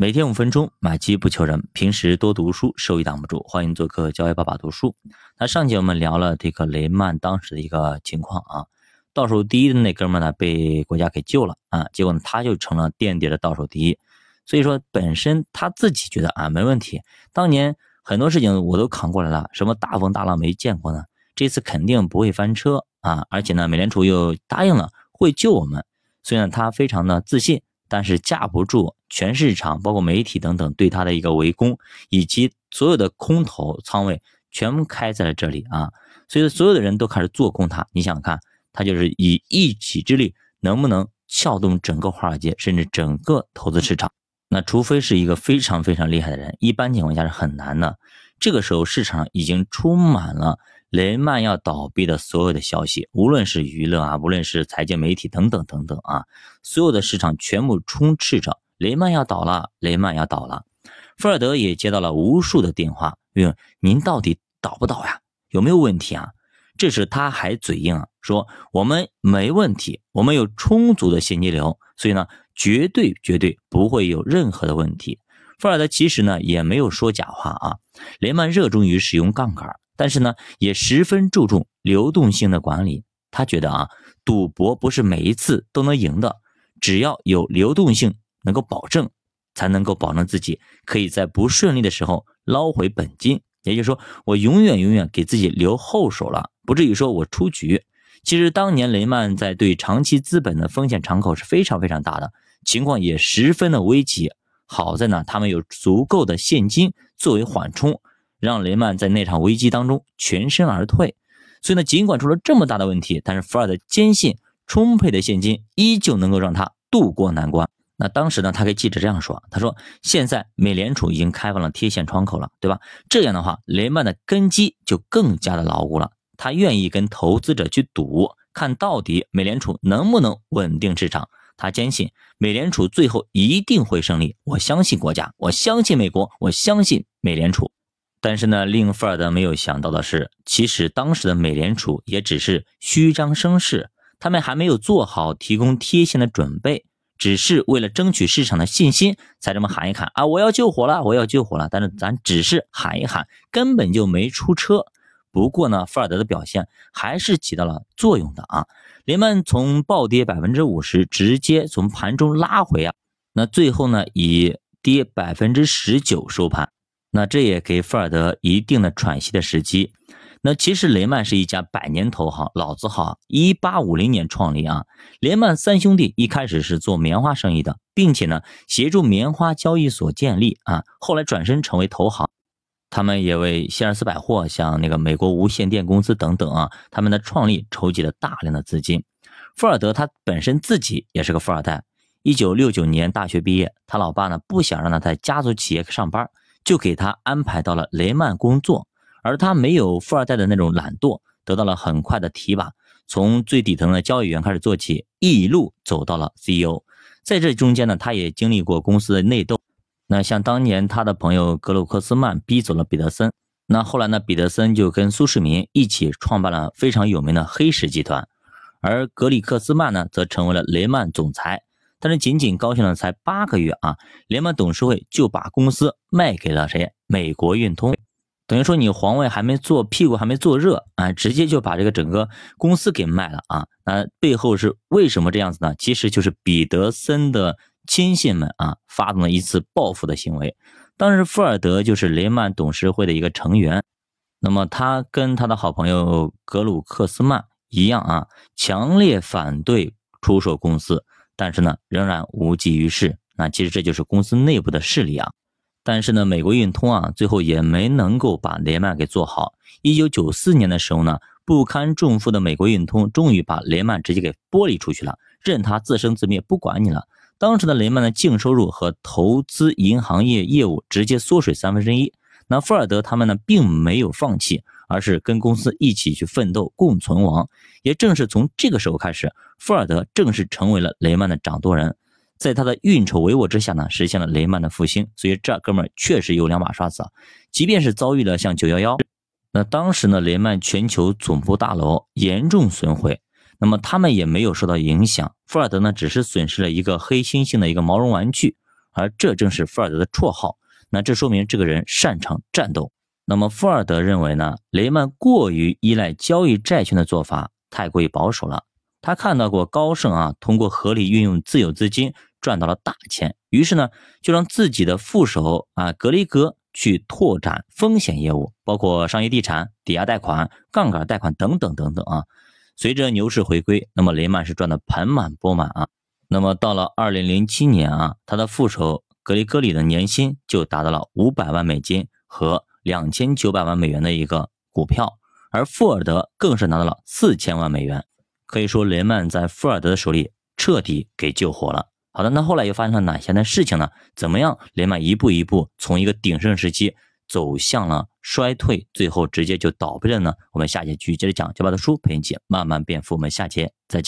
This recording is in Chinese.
每天五分钟，买机不求人。平时多读书，收益挡不住。欢迎做客教育爸爸读书。那上节我们聊了这个雷曼当时的一个情况啊，倒数第一的那哥们呢被国家给救了啊，结果呢他就成了垫底的倒数第一。所以说本身他自己觉得啊没问题，当年很多事情我都扛过来了，什么大风大浪没见过呢？这次肯定不会翻车啊！而且呢，美联储又答应了会救我们，所以呢他非常的自信。但是架不住全市场，包括媒体等等对他的一个围攻，以及所有的空头仓位全部开在了这里啊，所以所有的人都开始做空他。你想看，他就是以一己之力能不能撬动整个华尔街，甚至整个投资市场？那除非是一个非常非常厉害的人，一般情况下是很难的。这个时候市场已经充满了。雷曼要倒闭的所有的消息，无论是娱乐啊，无论是财经媒体等等等等啊，所有的市场全部充斥着雷曼要倒了，雷曼要倒了。富尔德也接到了无数的电话，问您到底倒不倒呀？有没有问题啊？这时他还嘴硬啊，说我们没问题，我们有充足的现金流，所以呢，绝对绝对不会有任何的问题。富尔德其实呢也没有说假话啊，雷曼热衷于使用杠杆。但是呢，也十分注重流动性的管理。他觉得啊，赌博不是每一次都能赢的，只要有流动性能够保证，才能够保证自己可以在不顺利的时候捞回本金。也就是说，我永远永远给自己留后手了，不至于说我出局。其实当年雷曼在对长期资本的风险敞口是非常非常大的，情况也十分的危急。好在呢，他们有足够的现金作为缓冲。让雷曼在那场危机当中全身而退，所以呢，尽管出了这么大的问题，但是福尔德坚信充沛的现金依旧能够让他渡过难关。那当时呢，他给记者这样说：“他说，现在美联储已经开放了贴现窗口了，对吧？这样的话，雷曼的根基就更加的牢固了。他愿意跟投资者去赌，看到底美联储能不能稳定市场。他坚信美联储最后一定会胜利。我相信国家，我相信美国，我相信美联储。”但是呢，令富尔德没有想到的是，其实当时的美联储也只是虚张声势，他们还没有做好提供贴现的准备，只是为了争取市场的信心才这么喊一喊啊，我要救火了，我要救火了。但是咱只是喊一喊，根本就没出车。不过呢，富尔德的表现还是起到了作用的啊，雷曼从暴跌百分之五十，直接从盘中拉回啊，那最后呢，以跌百分之十九收盘。那这也给富尔德一定的喘息的时机。那其实雷曼是一家百年投行、老字号，一八五零年创立啊。雷曼三兄弟一开始是做棉花生意的，并且呢协助棉花交易所建立啊，后来转身成为投行。他们也为希尔斯百货、像那个美国无线电公司等等啊，他们的创立筹集了大量的资金。富尔德他本身自己也是个富二代，一九六九年大学毕业，他老爸呢不想让他在家族企业上班。就给他安排到了雷曼工作，而他没有富二代的那种懒惰，得到了很快的提拔，从最底层的交易员开始做起，一路走到了 CEO。在这中间呢，他也经历过公司的内斗。那像当年他的朋友格鲁克斯曼逼走了彼得森，那后来呢，彼得森就跟苏世民一起创办了非常有名的黑石集团，而格里克斯曼呢，则成为了雷曼总裁。但是仅仅高兴了才八个月啊，联曼董事会就把公司卖给了谁？美国运通，等于说你皇位还没坐，屁股还没坐热啊，直接就把这个整个公司给卖了啊。那背后是为什么这样子呢？其实就是彼得森的亲信们啊，发动了一次报复的行为。当时富尔德就是雷曼董事会的一个成员，那么他跟他的好朋友格鲁克斯曼一样啊，强烈反对出售公司。但是呢，仍然无济于事。那其实这就是公司内部的势力啊。但是呢，美国运通啊，最后也没能够把雷曼给做好。一九九四年的时候呢，不堪重负的美国运通终于把雷曼直接给剥离出去了，任他自生自灭，不管你了。当时的雷曼的净收入和投资银行业业务直接缩水三分之一。那富尔德他们呢，并没有放弃。而是跟公司一起去奋斗，共存亡。也正是从这个时候开始，富尔德正式成为了雷曼的掌舵人，在他的运筹帷幄之下呢，实现了雷曼的复兴。所以这哥们儿确实有两把刷子啊！即便是遭遇了像九幺幺，那当时呢，雷曼全球总部大楼严重损毁，那么他们也没有受到影响。富尔德呢，只是损失了一个黑猩猩的一个毛绒玩具。而这正是富尔德的绰号。那这说明这个人擅长战斗。那么富尔德认为呢，雷曼过于依赖交易债券的做法太过于保守了。他看到过高盛啊，通过合理运用自有资金赚到了大钱，于是呢，就让自己的副手啊格雷格去拓展风险业务，包括商业地产、抵押贷款、杠杆贷款等等等等啊。随着牛市回归，那么雷曼是赚得盆满钵满啊。那么到了二零零七年啊，他的副手格雷戈里的年薪就达到了五百万美金和。两千九百万美元的一个股票，而富尔德更是拿到了四千万美元，可以说雷曼在富尔德的手里彻底给救活了。好的，那后来又发生了哪些的事情呢？怎么样，雷曼一步一步从一个鼎盛时期走向了衰退，最后直接就倒闭了呢？我们下节继续接着讲，教爸的书陪你一起慢慢变富。我们下节再见。